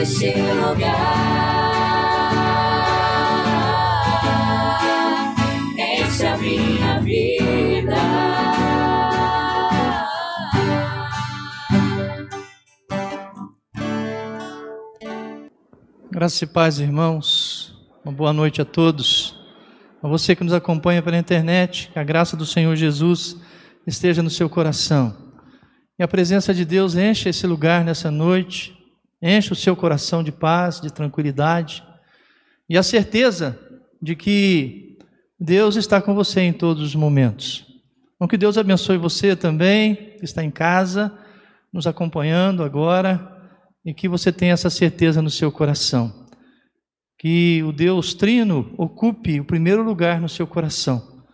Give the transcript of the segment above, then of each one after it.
neste lugar. Enche a minha vida. Graças e paz, irmãos. Uma boa noite a todos. A você que nos acompanha pela internet, que a graça do Senhor Jesus esteja no seu coração. E a presença de Deus enche esse lugar nessa noite, enche o seu coração de paz, de tranquilidade e a certeza de que Deus está com você em todos os momentos. Então, que Deus abençoe você também, que está em casa, nos acompanhando agora, e que você tenha essa certeza no seu coração. Que o Deus Trino ocupe o primeiro lugar no seu coração.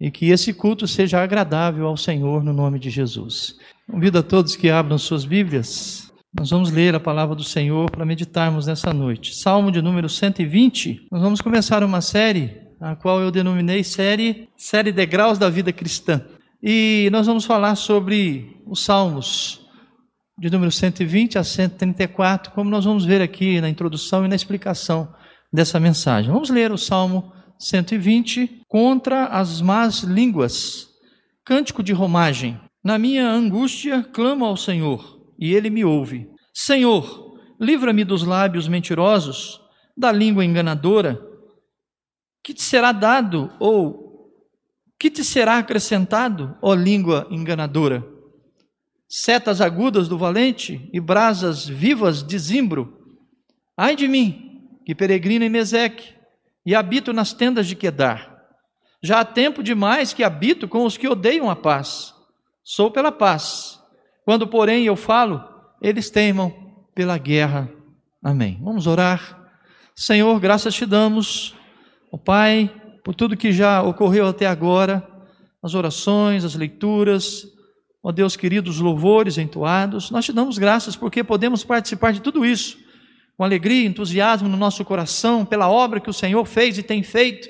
E que esse culto seja agradável ao Senhor no nome de Jesus. Convido a todos que abram suas Bíblias. Nós vamos ler a palavra do Senhor para meditarmos nessa noite. Salmo de número 120. Nós vamos começar uma série, a qual eu denominei série, série Degraus da Vida Cristã. E nós vamos falar sobre os Salmos, de número 120 a 134, como nós vamos ver aqui na introdução e na explicação dessa mensagem. Vamos ler o Salmo 120 contra as más línguas. Cântico de romagem. Na minha angústia clamo ao Senhor, e ele me ouve. Senhor, livra-me dos lábios mentirosos, da língua enganadora. Que te será dado ou que te será acrescentado, ó língua enganadora? Setas agudas do valente e brasas vivas de zimbro. Ai de mim, que peregrino em Meseque e habito nas tendas de Quedar. Já há tempo demais que habito com os que odeiam a paz Sou pela paz. Quando, porém, eu falo, eles teimam pela guerra. Amém. Vamos orar. Senhor, graças te damos, ó Pai, por tudo que já ocorreu até agora, as orações, as leituras, ó Deus querido, os louvores entoados. Nós te damos graças porque podemos participar de tudo isso com alegria, entusiasmo no nosso coração pela obra que o Senhor fez e tem feito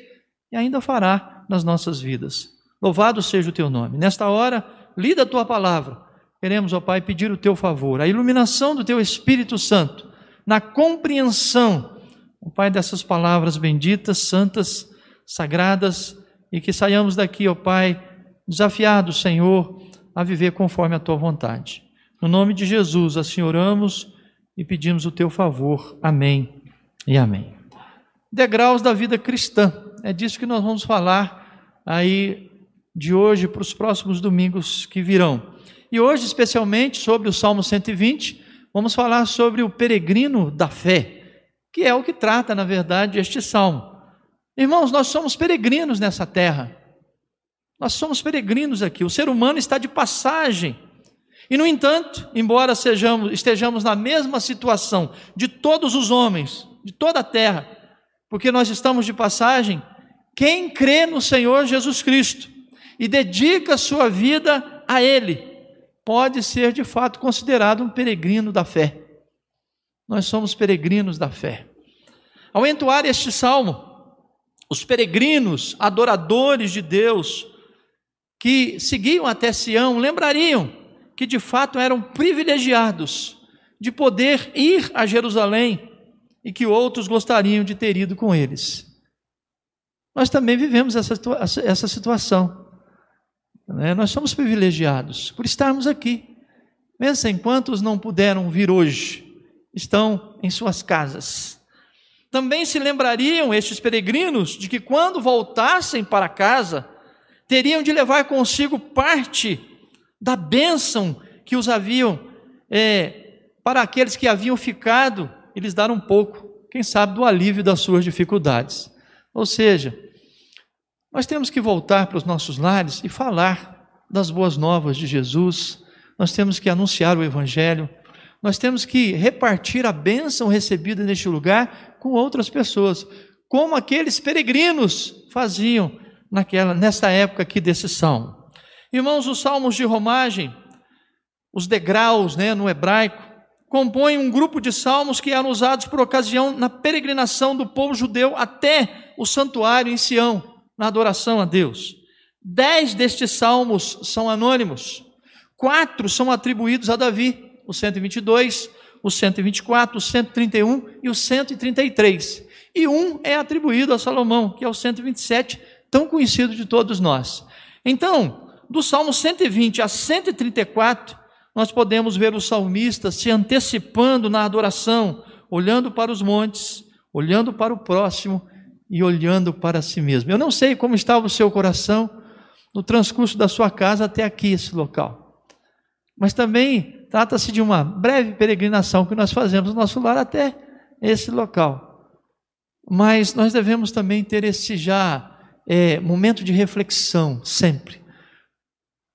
e ainda fará nas nossas vidas. Louvado seja o teu nome. Nesta hora, lida a tua palavra. Queremos, ó Pai, pedir o teu favor, a iluminação do teu Espírito Santo, na compreensão, ó Pai, dessas palavras benditas, santas, sagradas, e que saiamos daqui, ó Pai, desafiados, Senhor, a viver conforme a tua vontade. No nome de Jesus, assim oramos e pedimos o teu favor. Amém e amém. Degraus da vida cristã. É disso que nós vamos falar aí de hoje para os próximos domingos que virão. E hoje, especialmente, sobre o Salmo 120, vamos falar sobre o peregrino da fé, que é o que trata, na verdade, este salmo. Irmãos, nós somos peregrinos nessa terra. Nós somos peregrinos aqui. O ser humano está de passagem. E, no entanto, embora sejamos, estejamos na mesma situação de todos os homens, de toda a terra, porque nós estamos de passagem, quem crê no Senhor Jesus Cristo e dedica sua vida a Ele, pode ser de fato considerado um peregrino da fé. Nós somos peregrinos da fé. Ao entoar este salmo, os peregrinos, adoradores de Deus, que seguiam até Sião, lembrariam que de fato eram privilegiados de poder ir a Jerusalém e que outros gostariam de ter ido com eles. Nós também vivemos essa, essa situação. Né? Nós somos privilegiados por estarmos aqui. Pensem quantos não puderam vir hoje, estão em suas casas. Também se lembrariam estes peregrinos de que quando voltassem para casa, teriam de levar consigo parte da bênção que os haviam, é, para aqueles que haviam ficado, eles dar um pouco, quem sabe, do alívio das suas dificuldades. Ou seja, nós temos que voltar para os nossos lares e falar das boas novas de Jesus, nós temos que anunciar o Evangelho, nós temos que repartir a bênção recebida neste lugar com outras pessoas, como aqueles peregrinos faziam naquela, nesta época aqui desse salmo. Irmãos, os salmos de romagem, os degraus né, no hebraico, compõem um grupo de salmos que eram usados por ocasião na peregrinação do povo judeu até o santuário em Sião na adoração a Deus. Dez destes salmos são anônimos, quatro são atribuídos a Davi, o 122, o 124, o 131 e o 133. E um é atribuído a Salomão, que é o 127, tão conhecido de todos nós. Então, do Salmo 120 a 134, nós podemos ver o salmista se antecipando na adoração, olhando para os montes, olhando para o próximo e olhando para si mesmo. Eu não sei como estava o seu coração no transcurso da sua casa até aqui, esse local. Mas também trata-se de uma breve peregrinação que nós fazemos no nosso lar até esse local. Mas nós devemos também ter esse já é, momento de reflexão, sempre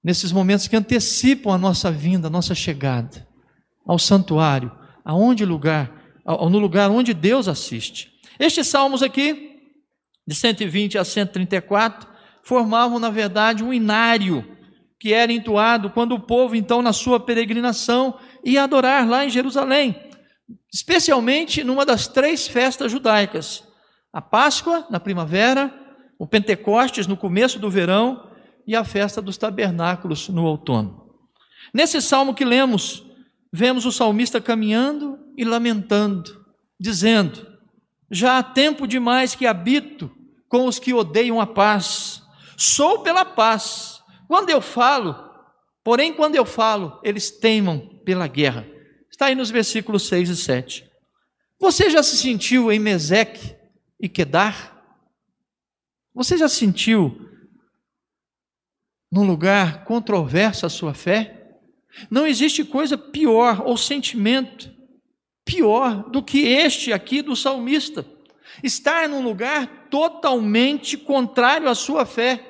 nesses momentos que antecipam a nossa vinda, a nossa chegada ao santuário, aonde lugar, no lugar onde Deus assiste. Estes salmos aqui, de 120 a 134, formavam, na verdade, um inário que era entoado quando o povo, então, na sua peregrinação, ia adorar lá em Jerusalém, especialmente numa das três festas judaicas: a Páscoa, na primavera, o Pentecostes, no começo do verão, e a festa dos tabernáculos no outono. Nesse salmo que lemos, vemos o salmista caminhando e lamentando, dizendo: Já há tempo demais que habito com os que odeiam a paz. Sou pela paz. Quando eu falo, porém, quando eu falo, eles teimam pela guerra. Está aí nos versículos 6 e 7. Você já se sentiu em Meseque e Quedar? Você já sentiu num lugar controverso a sua fé? Não existe coisa pior ou sentimento pior do que este aqui do salmista. Estar num lugar totalmente contrário à sua fé,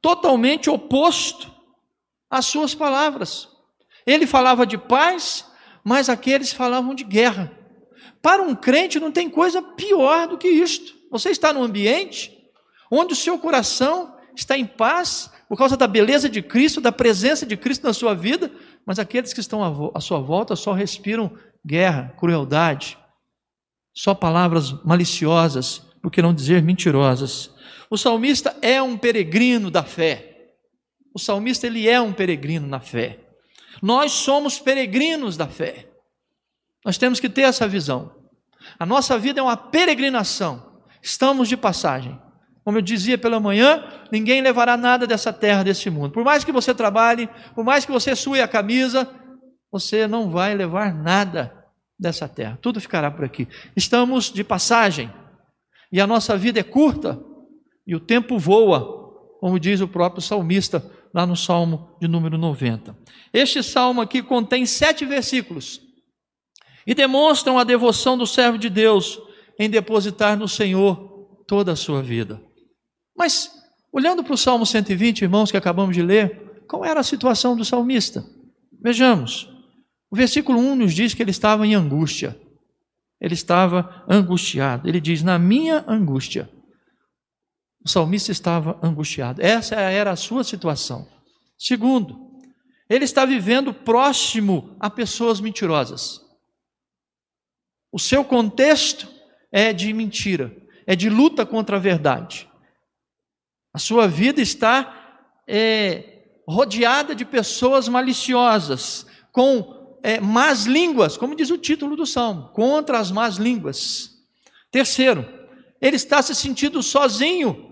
totalmente oposto às suas palavras. Ele falava de paz, mas aqueles falavam de guerra. Para um crente não tem coisa pior do que isto. Você está num ambiente onde o seu coração está em paz por causa da beleza de Cristo, da presença de Cristo na sua vida, mas aqueles que estão à sua volta só respiram guerra, crueldade, só palavras maliciosas, por que não dizer mentirosas. O salmista é um peregrino da fé. O salmista ele é um peregrino na fé. Nós somos peregrinos da fé. Nós temos que ter essa visão. A nossa vida é uma peregrinação. Estamos de passagem. Como eu dizia pela manhã, ninguém levará nada dessa terra, desse mundo. Por mais que você trabalhe, por mais que você sue a camisa, você não vai levar nada dessa terra. Tudo ficará por aqui. Estamos de passagem. E a nossa vida é curta e o tempo voa, como diz o próprio salmista lá no Salmo de número 90. Este salmo aqui contém sete versículos e demonstram a devoção do servo de Deus em depositar no Senhor toda a sua vida. Mas, olhando para o Salmo 120, irmãos, que acabamos de ler, qual era a situação do salmista? Vejamos. O versículo 1 nos diz que ele estava em angústia. Ele estava angustiado. Ele diz: Na minha angústia. O salmista estava angustiado. Essa era a sua situação. Segundo, ele está vivendo próximo a pessoas mentirosas. O seu contexto é de mentira, é de luta contra a verdade. A sua vida está é, rodeada de pessoas maliciosas, com é, más línguas, como diz o título do salmo, contra as más línguas. Terceiro, ele está se sentindo sozinho.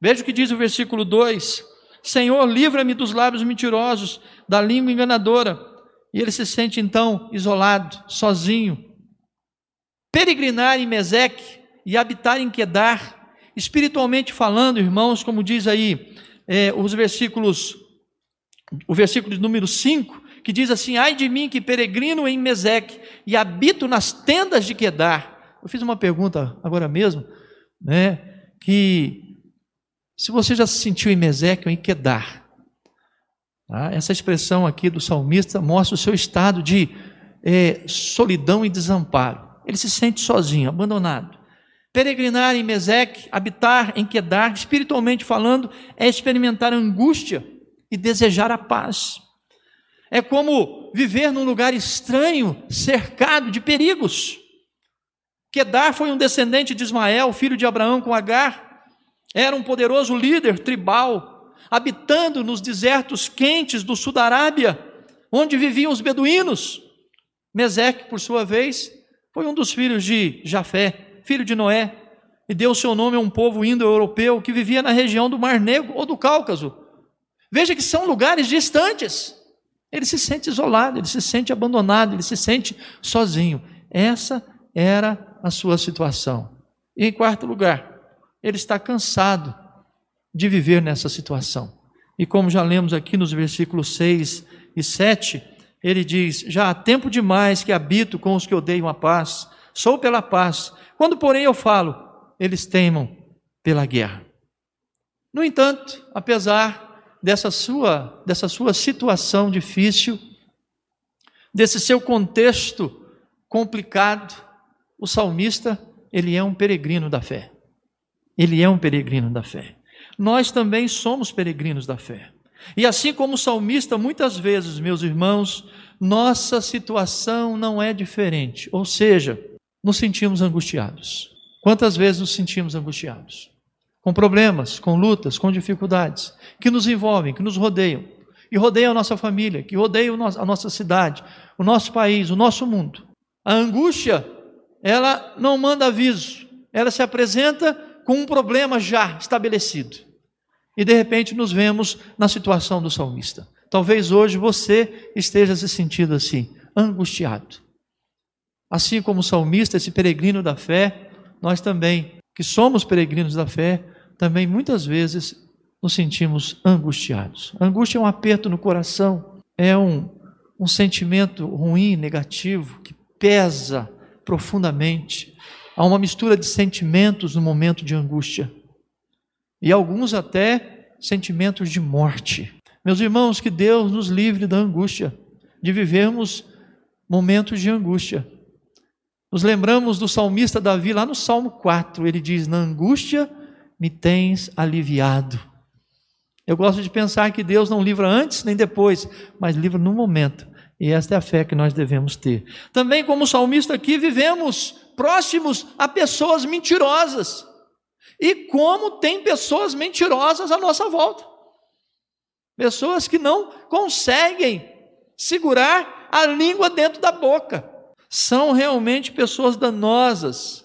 Veja o que diz o versículo 2: Senhor, livra-me dos lábios mentirosos, da língua enganadora. E ele se sente então isolado, sozinho. Peregrinar em Meseque e habitar em Quedar Espiritualmente falando, irmãos, como diz aí é, os versículos, o versículo de número 5, que diz assim: Ai de mim que peregrino em Meseque e habito nas tendas de Quedar. Eu fiz uma pergunta agora mesmo, né? Que se você já se sentiu em Meseque ou em Quedar, tá? essa expressão aqui do salmista mostra o seu estado de é, solidão e desamparo. Ele se sente sozinho, abandonado. Peregrinar em Meseque, habitar em Quedar, espiritualmente falando, é experimentar angústia e desejar a paz. É como viver num lugar estranho, cercado de perigos. Quedar foi um descendente de Ismael, filho de Abraão com Agar. Era um poderoso líder tribal, habitando nos desertos quentes do sul da Arábia, onde viviam os beduínos, Meseque, por sua vez, foi um dos filhos de Jafé, filho de Noé, e deu seu nome a um povo indo-europeu que vivia na região do Mar Negro ou do Cáucaso. Veja que são lugares distantes. Ele se sente isolado, ele se sente abandonado, ele se sente sozinho. Essa era a sua situação. E em quarto lugar, ele está cansado de viver nessa situação. E como já lemos aqui nos versículos 6 e 7, ele diz: Já há tempo demais que habito com os que odeiam a paz, sou pela paz. Quando, porém, eu falo, eles teimam pela guerra. No entanto, apesar dessa sua, dessa sua situação difícil, desse seu contexto complicado, o salmista, ele é um peregrino da fé. Ele é um peregrino da fé. Nós também somos peregrinos da fé. E assim como o salmista, muitas vezes, meus irmãos, nossa situação não é diferente. Ou seja, nos sentimos angustiados. Quantas vezes nos sentimos angustiados? Com problemas, com lutas, com dificuldades, que nos envolvem, que nos rodeiam, e rodeiam a nossa família, que rodeiam a nossa cidade, o nosso país, o nosso mundo. A angústia, ela não manda aviso, ela se apresenta com um problema já estabelecido. E de repente nos vemos na situação do salmista. Talvez hoje você esteja se sentindo assim, angustiado. Assim como o salmista, esse peregrino da fé, nós também, que somos peregrinos da fé, também muitas vezes nos sentimos angustiados. Angústia é um aperto no coração, é um, um sentimento ruim, negativo, que pesa profundamente. Há uma mistura de sentimentos no momento de angústia. E alguns até sentimentos de morte. Meus irmãos, que Deus nos livre da angústia, de vivermos momentos de angústia. Nos lembramos do salmista Davi lá no Salmo 4, ele diz: Na angústia me tens aliviado. Eu gosto de pensar que Deus não livra antes nem depois, mas livra no momento. E esta é a fé que nós devemos ter. Também, como salmista aqui, vivemos próximos a pessoas mentirosas. E como tem pessoas mentirosas à nossa volta. Pessoas que não conseguem segurar a língua dentro da boca são realmente pessoas danosas,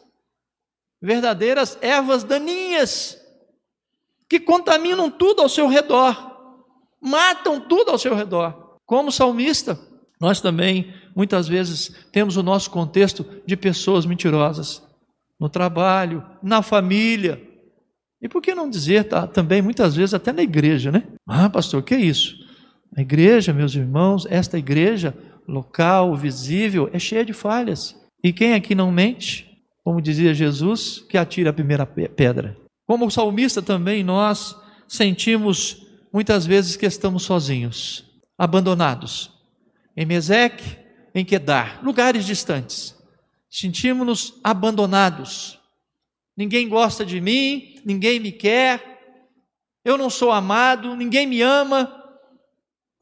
verdadeiras ervas daninhas, que contaminam tudo ao seu redor, matam tudo ao seu redor. Como salmista, nós também, muitas vezes, temos o nosso contexto de pessoas mentirosas, no trabalho, na família. E por que não dizer tá, também, muitas vezes, até na igreja, né? Ah, pastor, o que é isso? A igreja, meus irmãos, esta igreja local, visível, é cheia de falhas. E quem aqui não mente? Como dizia Jesus, que atira a primeira pedra. Como o salmista também, nós sentimos muitas vezes que estamos sozinhos, abandonados. Em Meseque, em Quedar, lugares distantes. Sentimos-nos abandonados. Ninguém gosta de mim, ninguém me quer, eu não sou amado, ninguém me ama.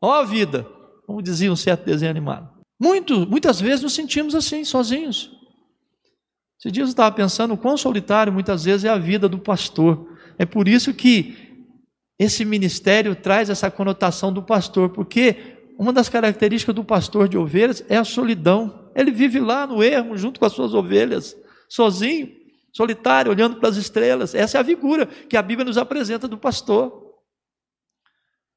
Ó oh, vida, como dizia um certo desenho animado. Muito, muitas vezes nos sentimos assim, sozinhos. Esses dias eu estava pensando o quão solitário muitas vezes é a vida do pastor. É por isso que esse ministério traz essa conotação do pastor, porque uma das características do pastor de ovelhas é a solidão. Ele vive lá no ermo, junto com as suas ovelhas, sozinho, solitário, olhando para as estrelas. Essa é a figura que a Bíblia nos apresenta do pastor.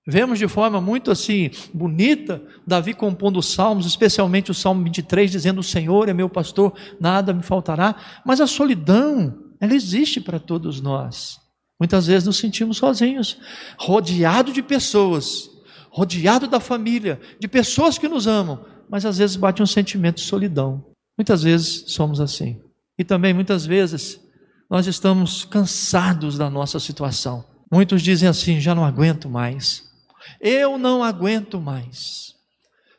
Vemos de forma muito assim bonita Davi compondo salmos, especialmente o Salmo 23, dizendo: O Senhor é meu pastor, nada me faltará. Mas a solidão, ela existe para todos nós. Muitas vezes nos sentimos sozinhos, rodeado de pessoas, rodeado da família, de pessoas que nos amam, mas às vezes bate um sentimento de solidão. Muitas vezes somos assim. E também muitas vezes nós estamos cansados da nossa situação. Muitos dizem assim: já não aguento mais. Eu não aguento mais.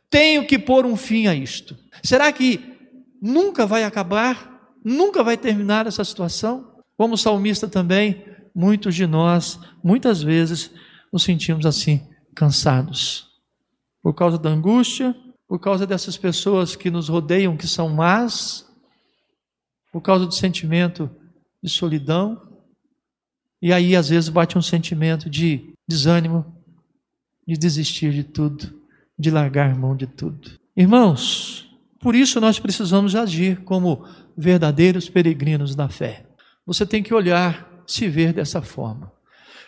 Tenho que pôr um fim a isto. Será que nunca vai acabar? Nunca vai terminar essa situação? Como salmista também, muitos de nós, muitas vezes, nos sentimos assim, cansados. Por causa da angústia, por causa dessas pessoas que nos rodeiam, que são más, por causa do sentimento de solidão. E aí, às vezes, bate um sentimento de desânimo, de desistir de tudo, de largar mão de tudo. Irmãos, Por isso nós precisamos agir como verdadeiros peregrinos da fé. Você tem que olhar, se ver dessa forma.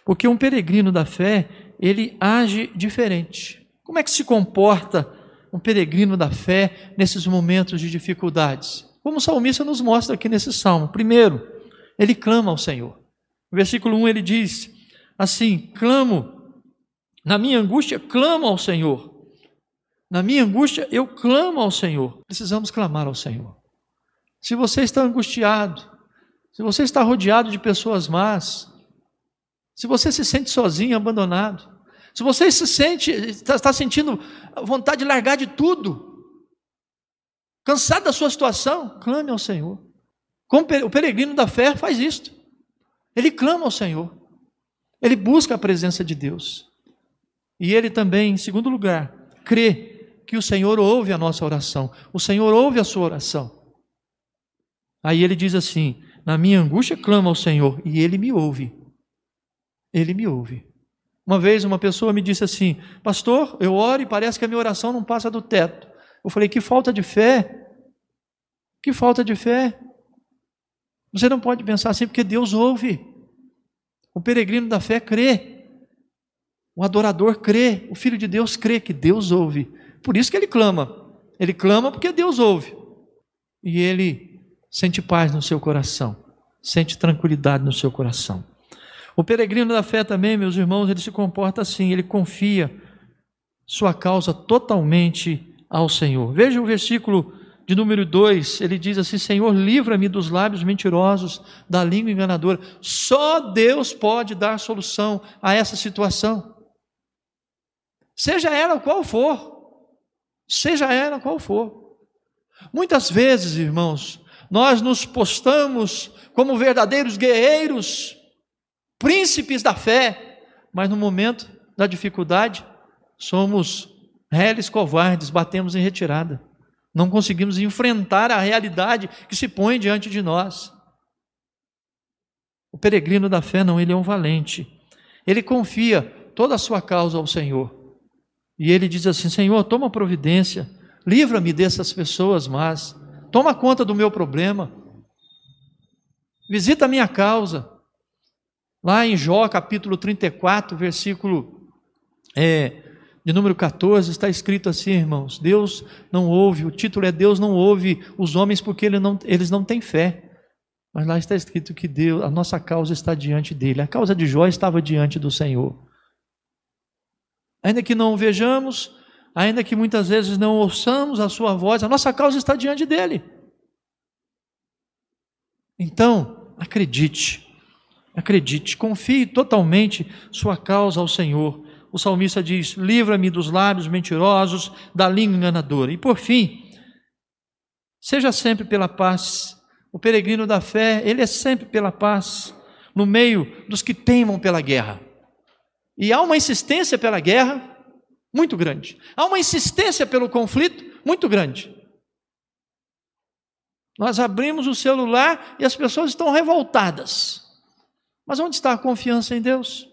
Porque um peregrino da fé, ele age diferente. Como é que se comporta um peregrino da fé nesses momentos de dificuldades? Como o salmista nos mostra aqui nesse salmo. Primeiro, ele clama ao Senhor. No versículo 1 ele diz assim: Clamo, na minha angústia, clamo ao Senhor. Na minha angústia, eu clamo ao Senhor. Precisamos clamar ao Senhor. Se você está angustiado, se você está rodeado de pessoas más, se você se sente sozinho, abandonado, se você se sente, está, está sentindo vontade de largar de tudo, cansado da sua situação, clame ao Senhor. Como o peregrino da fé faz isto. Ele clama ao Senhor. Ele busca a presença de Deus. E ele também, em segundo lugar, crê que o Senhor ouve a nossa oração. O Senhor ouve a sua oração. Aí ele diz assim: Na minha angústia clamo ao Senhor, e ele me ouve. Ele me ouve. Uma vez uma pessoa me disse assim: Pastor, eu oro e parece que a minha oração não passa do teto. Eu falei: Que falta de fé. Que falta de fé. Você não pode pensar assim, porque Deus ouve. O peregrino da fé crê. O adorador crê. O filho de Deus crê que Deus ouve. Por isso que ele clama. Ele clama porque Deus ouve. E ele sente paz no seu coração. Sente tranquilidade no seu coração. O peregrino da fé também, meus irmãos, ele se comporta assim, ele confia sua causa totalmente ao Senhor. Veja o versículo de número 2, ele diz assim: Senhor, livra-me dos lábios mentirosos, da língua enganadora. Só Deus pode dar solução a essa situação. Seja ela qual for. Seja ela qual for. Muitas vezes, irmãos, nós nos postamos como verdadeiros guerreiros, príncipes da fé, mas no momento da dificuldade, somos réis covardes, batemos em retirada. Não conseguimos enfrentar a realidade que se põe diante de nós. O peregrino da fé não, ele é um valente. Ele confia toda a sua causa ao Senhor. E ele diz assim: Senhor, toma providência, livra-me dessas pessoas más, toma conta do meu problema, visita a minha causa. Lá em Jó, capítulo 34, versículo é, de número 14, está escrito assim, irmãos: Deus não ouve, o título é Deus não ouve os homens porque ele não, eles não têm fé. Mas lá está escrito que Deus, a nossa causa está diante dele. A causa de Jó estava diante do Senhor. Ainda que não o vejamos, ainda que muitas vezes não ouçamos a sua voz, a nossa causa está diante dele. Então, acredite, Acredite, confie totalmente sua causa ao Senhor. O salmista diz: Livra-me dos lábios mentirosos, da língua enganadora. E por fim, seja sempre pela paz. O peregrino da fé, ele é sempre pela paz, no meio dos que teimam pela guerra. E há uma insistência pela guerra muito grande. Há uma insistência pelo conflito muito grande. Nós abrimos o celular e as pessoas estão revoltadas. Mas onde está a confiança em Deus?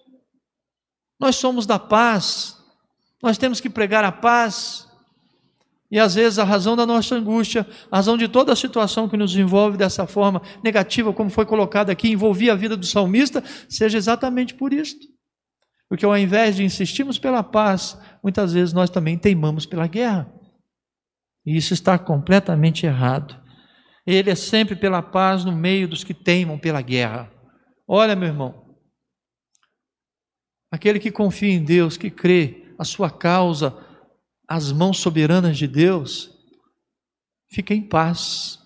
Nós somos da paz, nós temos que pregar a paz. E às vezes a razão da nossa angústia, a razão de toda a situação que nos envolve dessa forma negativa, como foi colocado aqui, envolvia a vida do salmista, seja exatamente por isto. Porque ao invés de insistirmos pela paz, muitas vezes nós também teimamos pela guerra. E isso está completamente errado. Ele é sempre pela paz no meio dos que teimam pela guerra. Olha, meu irmão, aquele que confia em Deus, que crê a sua causa, as mãos soberanas de Deus, fica em paz.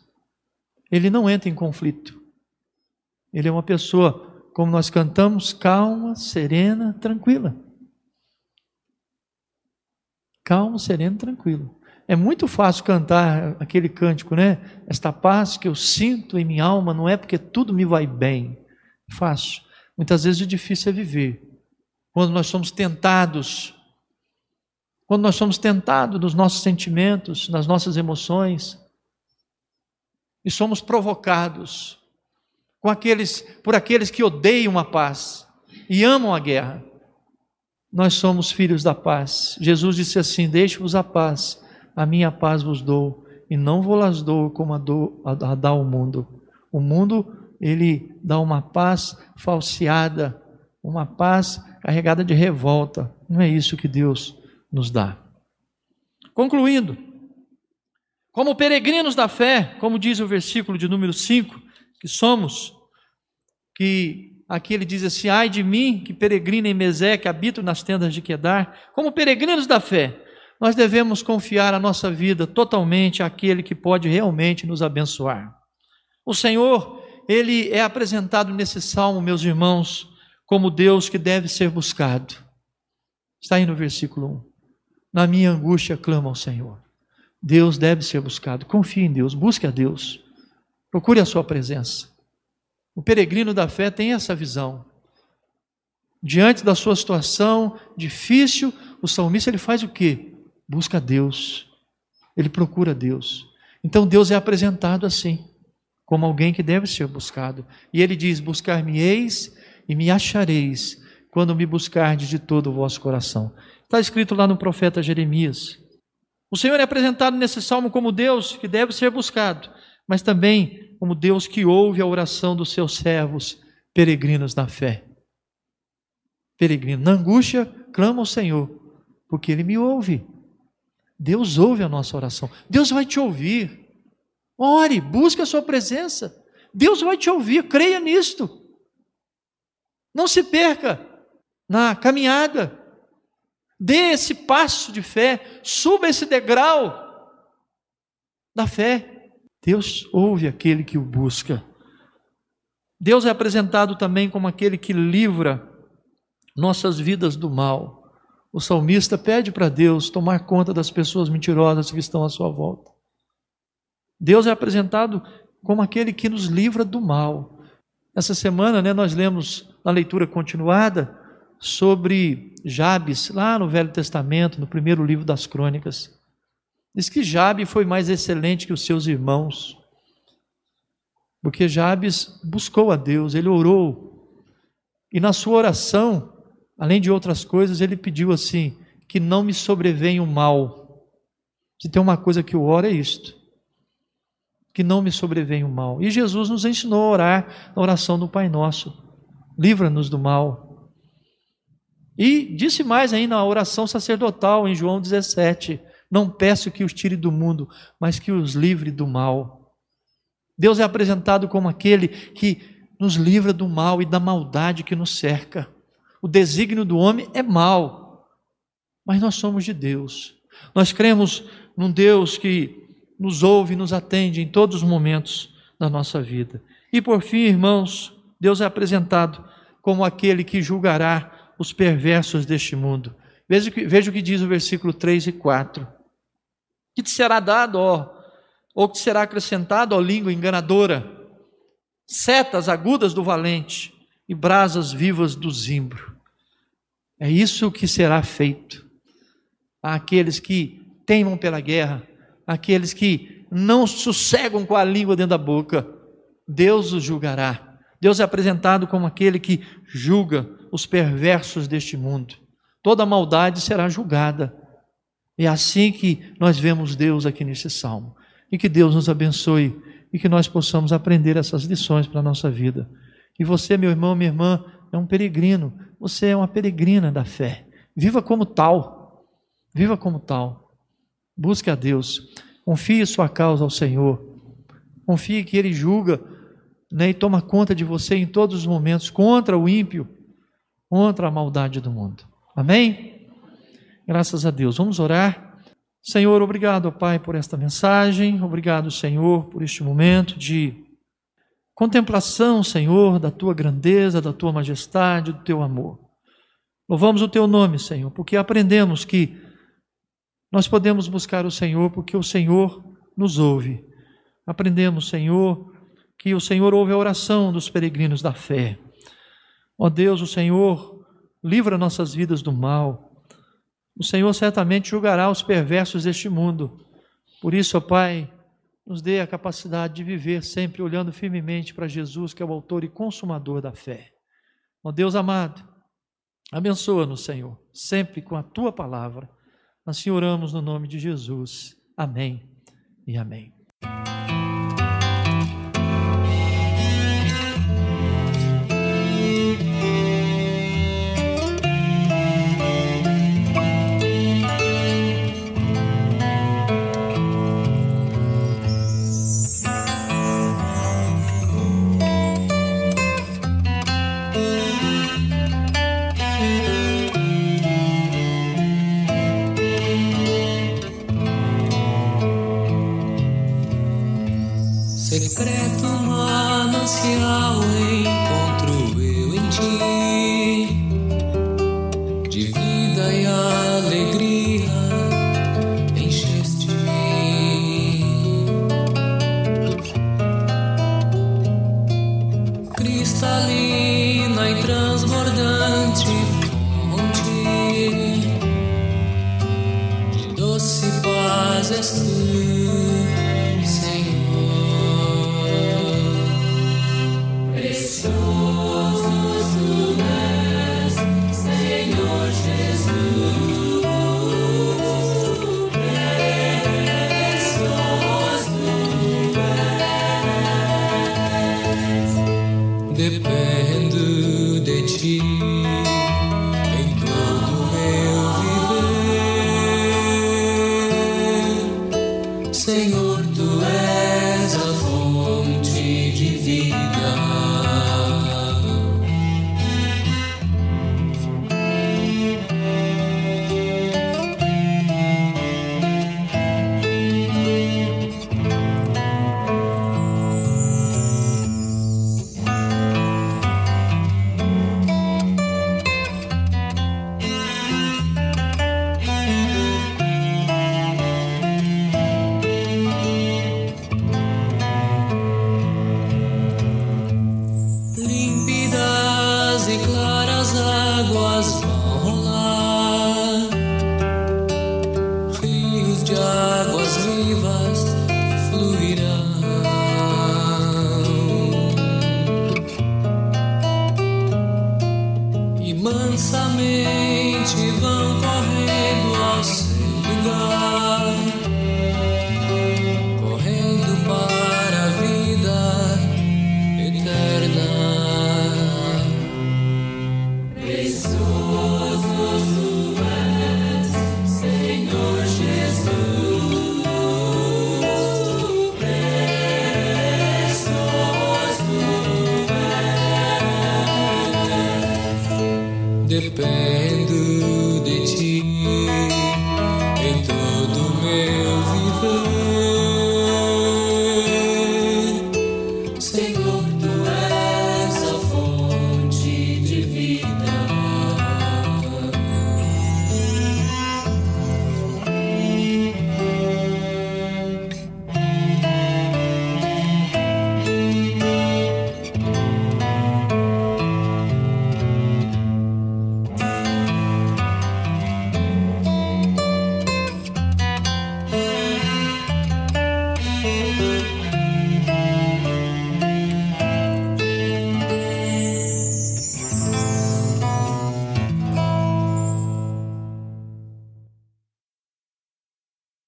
Ele não entra em conflito. Ele é uma pessoa, como nós cantamos, calma, serena, tranquila. Calmo, sereno, tranquilo. É muito fácil cantar aquele cântico, né? Esta paz que eu sinto em minha alma não é porque tudo me vai bem, Fácil. Muitas vezes o difícil é viver. Quando nós somos tentados, quando nós somos tentados nos nossos sentimentos, nas nossas emoções, e somos provocados com aqueles, por aqueles que odeiam a paz e amam a guerra. Nós somos filhos da paz. Jesus disse assim: Deixe-vos a paz, a minha paz vos dou. e não vou-las dou como a, dou, a, a dá o mundo. O mundo, ele dá uma paz falseada, uma paz carregada de revolta. Não é isso que Deus nos dá. Concluindo, como peregrinos da fé, como diz o versículo de número 5, que somos, que aqui ele diz assim: ai de mim, que peregrino em Mesé, que habito nas tendas de Quedar, como peregrinos da fé, nós devemos confiar a nossa vida totalmente àquele que pode realmente nos abençoar. O Senhor, ele é apresentado nesse salmo, meus irmãos, como Deus que deve ser buscado. Está aí no versículo 1. Na minha angústia clamo ao Senhor. Deus deve ser buscado. Confie em Deus, busque a Deus. Procure a sua presença. O peregrino da fé tem essa visão. Diante da sua situação difícil, o salmista ele faz o quê? Busca Deus. Ele procura Deus. Então Deus é apresentado assim, como alguém que deve ser buscado. E ele diz: Buscar-me-eis e me achareis, quando me buscardes de todo o vosso coração. Está escrito lá no profeta Jeremias. O Senhor é apresentado nesse salmo como Deus que deve ser buscado, mas também como Deus que ouve a oração dos seus servos, peregrinos na fé. Peregrino, na angústia, clama ao Senhor, porque Ele me ouve. Deus ouve a nossa oração. Deus vai te ouvir. Ore, busque a sua presença. Deus vai te ouvir, creia nisto. Não se perca na caminhada. Dê esse passo de fé, suba esse degrau da fé. Deus ouve aquele que o busca. Deus é apresentado também como aquele que livra nossas vidas do mal. O salmista pede para Deus tomar conta das pessoas mentirosas que estão à sua volta. Deus é apresentado como aquele que nos livra do mal. Essa semana, né, nós lemos na leitura continuada sobre Jabes, lá no Velho Testamento, no primeiro livro das Crônicas. Diz que Jabes foi mais excelente que os seus irmãos, porque Jabes buscou a Deus, ele orou, e na sua oração, além de outras coisas, ele pediu assim: que não me sobrevenha o mal. Se tem uma coisa que eu oro é isto: que não me sobrevenha o mal. E Jesus nos ensinou a orar na oração do Pai Nosso: livra-nos do mal. E disse mais ainda a oração sacerdotal em João 17: Não peço que os tire do mundo, mas que os livre do mal. Deus é apresentado como aquele que nos livra do mal e da maldade que nos cerca. O desígnio do homem é mal, mas nós somos de Deus. Nós cremos num Deus que nos ouve e nos atende em todos os momentos da nossa vida. E por fim, irmãos, Deus é apresentado como aquele que julgará os perversos deste mundo. Veja, o que diz o versículo 3 e 4. Que te será dado, ó, ou que será acrescentado, ó língua enganadora, setas agudas do valente e brasas vivas do zimbro. É isso que será feito àqueles que teimam pela guerra, àqueles que não sossegam com a língua dentro da boca. Deus os julgará. Deus é apresentado como aquele que julga os perversos deste mundo. Toda maldade será julgada. É assim que nós vemos Deus aqui nesse salmo. E que Deus nos abençoe e que nós possamos aprender essas lições para a nossa vida. E você, meu irmão, minha irmã, é um peregrino. Você é uma peregrina da fé. Viva como tal. Viva como tal. Busque a Deus. Confie sua causa ao Senhor. Confie que Ele julga né, e toma conta de você em todos os momentos contra o ímpio contra a maldade do mundo. Amém? Graças a Deus. Vamos orar. Senhor, obrigado, Pai, por esta mensagem. Obrigado, Senhor, por este momento de contemplação, Senhor, da tua grandeza, da tua majestade, do teu amor. Louvamos o teu nome, Senhor, porque aprendemos que nós podemos buscar o Senhor porque o Senhor nos ouve. Aprendemos, Senhor, que o Senhor ouve a oração dos peregrinos da fé. Ó Deus, o Senhor livra nossas vidas do mal. O Senhor certamente julgará os perversos deste mundo. Por isso, ó Pai, nos dê a capacidade de viver sempre olhando firmemente para Jesus, que é o autor e consumador da fé. Ó Deus amado, abençoa-nos, Senhor, sempre com a tua palavra. Assim oramos no nome de Jesus. Amém e amém. Vida e alegria